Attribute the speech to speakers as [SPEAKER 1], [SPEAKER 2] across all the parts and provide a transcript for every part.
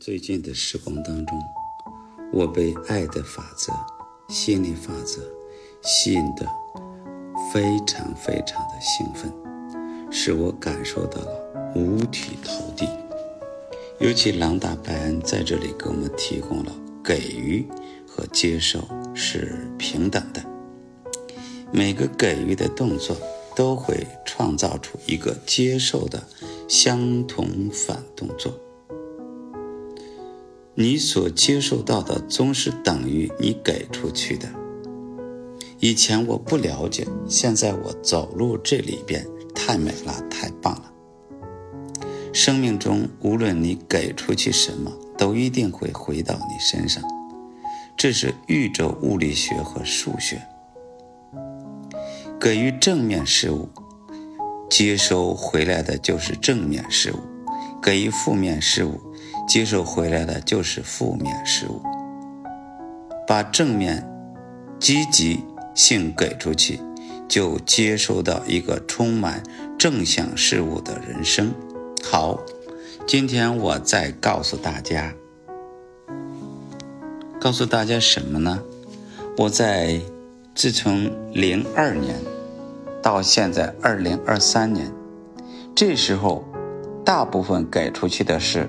[SPEAKER 1] 最近的时光当中，我被爱的法则、心理法则吸引的非常非常的兴奋，使我感受到了五体投地。尤其朗达·拜恩在这里给我们提供了给予和接受是平等的，每个给予的动作都会创造出一个接受的相同反动作。你所接受到的总是等于你给出去的。以前我不了解，现在我走入这里边，太美了，太棒了。生命中无论你给出去什么，都一定会回到你身上。这是宇宙物理学和数学。给予正面事物，接收回来的就是正面事物；给予负面事物。接受回来的就是负面事物，把正面、积极性给出去，就接收到一个充满正向事物的人生。好，今天我再告诉大家，告诉大家什么呢？我在自从零二年到现在二零二三年，这时候大部分给出去的是。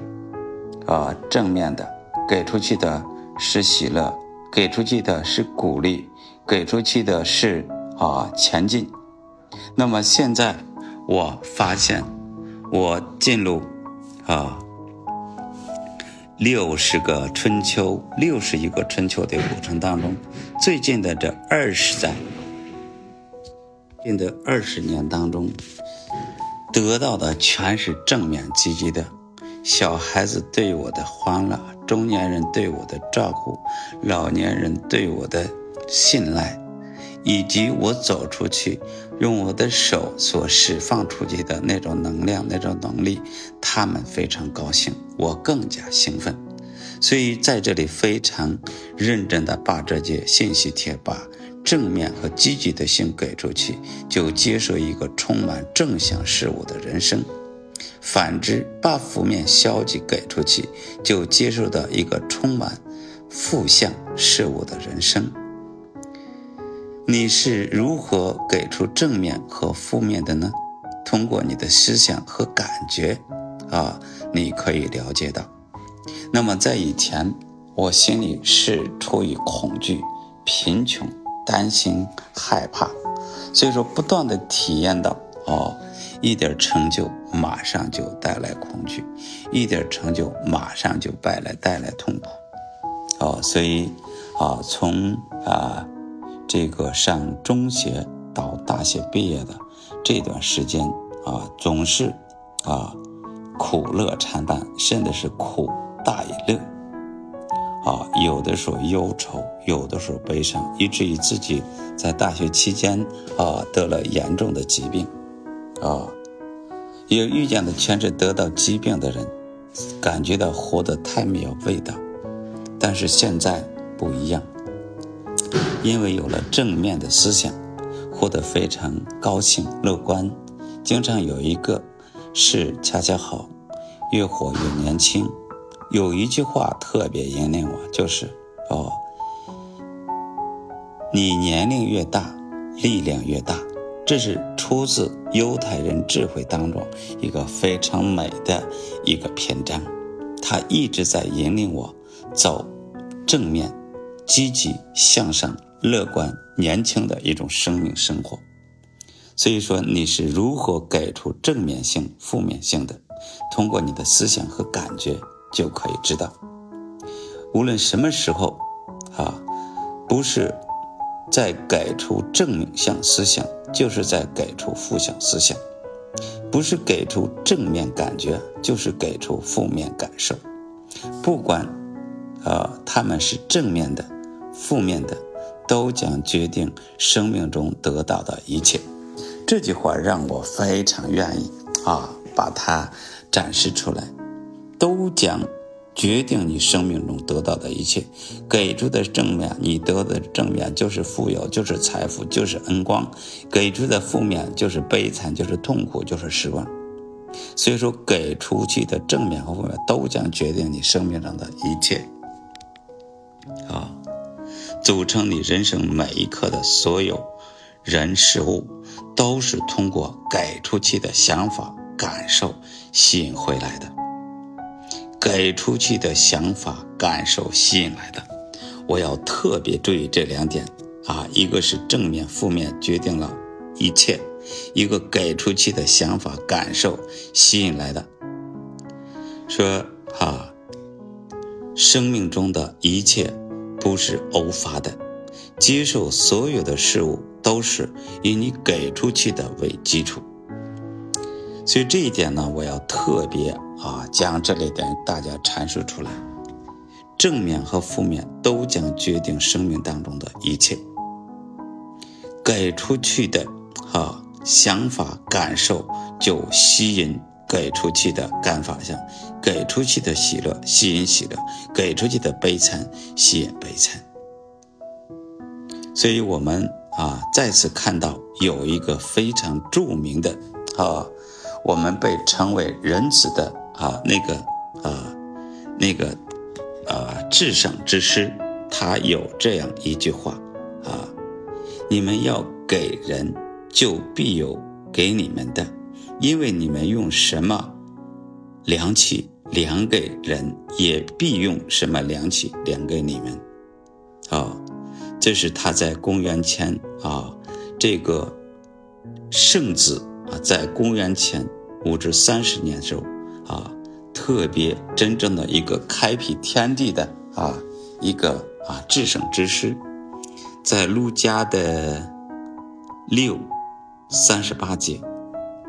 [SPEAKER 1] 啊，正面的给出去的是喜乐，给出去的是鼓励，给出去的是啊前进。那么现在我发现，我进入啊六十个春秋、六十一个春秋的过程当中，最近的这二十载，近的二十年当中，得到的全是正面积极的。小孩子对我的欢乐，中年人对我的照顾，老年人对我的信赖，以及我走出去用我的手所释放出去的那种能量、那种能力，他们非常高兴，我更加兴奋。所以在这里非常认真的把这些信息贴，把正面和积极的性给出去，就接受一个充满正向事物的人生。反之，把负面消极给出去，就接受到一个充满负向事物的人生。你是如何给出正面和负面的呢？通过你的思想和感觉，啊，你可以了解到。那么在以前，我心里是出于恐惧、贫穷、担心、害怕，所以说不断的体验到，哦。一点成就马上就带来恐惧，一点成就马上就带来带来痛苦，哦，所以啊，从啊这个上中学到大学毕业的这段时间啊，总是啊苦乐参半，甚至是苦大于乐，啊，有的时候忧愁，有的时候悲伤，以至于自己在大学期间啊得了严重的疾病。啊，有遇见的全是得到疾病的人，感觉到活得太没有味道。但是现在不一样，因为有了正面的思想，活得非常高兴乐观。经常有一个是恰恰好，越活越年轻。有一句话特别引领我，就是哦，你年龄越大，力量越大。这是出自犹太人智慧当中一个非常美的一个篇章，它一直在引领我走正面、积极向上、乐观、年轻的一种生命生活。所以说，你是如何给出正面性、负面性的？通过你的思想和感觉就可以知道。无论什么时候，啊，不是。在给出正向思想，就是在给出负向思想；不是给出正面感觉，就是给出负面感受。不管，呃，他们是正面的、负面的，都将决定生命中得到的一切。这句话让我非常愿意啊，把它展示出来，都将。决定你生命中得到的一切，给出的正面，你得的正面就是富有，就是财富，就是恩光；给出的负面就是悲惨，就是痛苦，就是失望。所以说，给出去的正面和负面都将决定你生命中的一切，啊，组成你人生每一刻的所有人事物，都是通过给出去的想法、感受吸引回来的。给出去的想法、感受吸引来的，我要特别注意这两点啊，一个是正面、负面决定了一切。一个给出去的想法、感受吸引来的，说啊，生命中的一切不是偶发的，接受所有的事物都是以你给出去的为基础。所以这一点呢，我要特别啊将这类点大家阐述出来，正面和负面都将决定生命当中的一切，给出去的啊。想法、感受就吸引给出去的干法相，给出去的喜乐吸引喜乐，给出去的悲惨吸引悲惨。所以，我们啊再次看到有一个非常著名的啊，我们被称为仁慈的啊那个啊那个啊至圣之师，他有这样一句话啊：你们要给人。就必有给你们的，因为你们用什么量器量给人，也必用什么量器量给你们。啊，这是他在公元前啊，这个圣子啊，在公元前五至三十年时候啊，特别真正的一个开辟天地的啊一个啊至圣之师，在儒家的六。三十八节，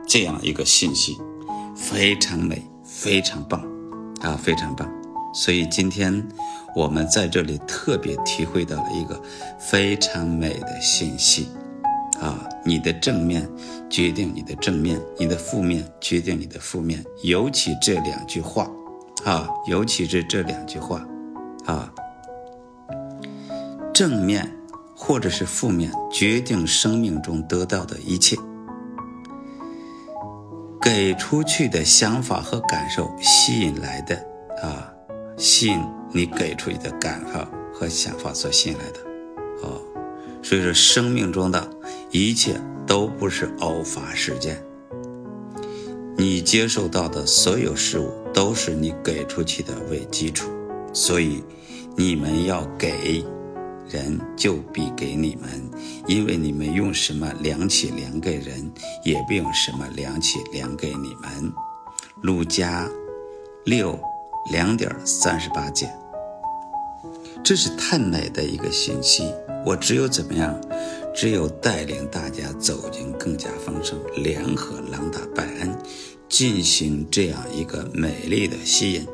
[SPEAKER 1] 这样一个信息，非常美，非常棒，啊，非常棒。所以今天我们在这里特别体会到了一个非常美的信息，啊，你的正面决定你的正面，你的负面决定你的负面。尤其这两句话，啊，尤其是这两句话，啊，正面。或者是负面，决定生命中得到的一切。给出去的想法和感受吸引来的啊，吸引你给出去的感受和想法所吸引来的哦。所以说，生命中的一切都不是偶发事件。你接受到的所有事物都是你给出去的为基础，所以你们要给。人就必给你们，因为你们用什么量器量给人，也必用什么量器量给你们。路加六两点三十八节，这是太美的一个信息。我只有怎么样？只有带领大家走进更加丰盛、联合朗达拜恩，进行这样一个美丽的吸引，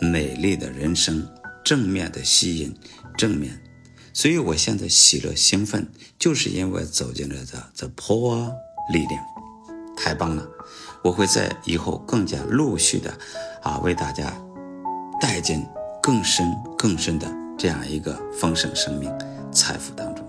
[SPEAKER 1] 美丽的人生，正面的吸引，正面。所以，我现在喜乐兴奋，就是因为走进了这这破力量，太棒了！我会在以后更加陆续的啊，为大家带进更深更深的这样一个丰盛生命财富当中。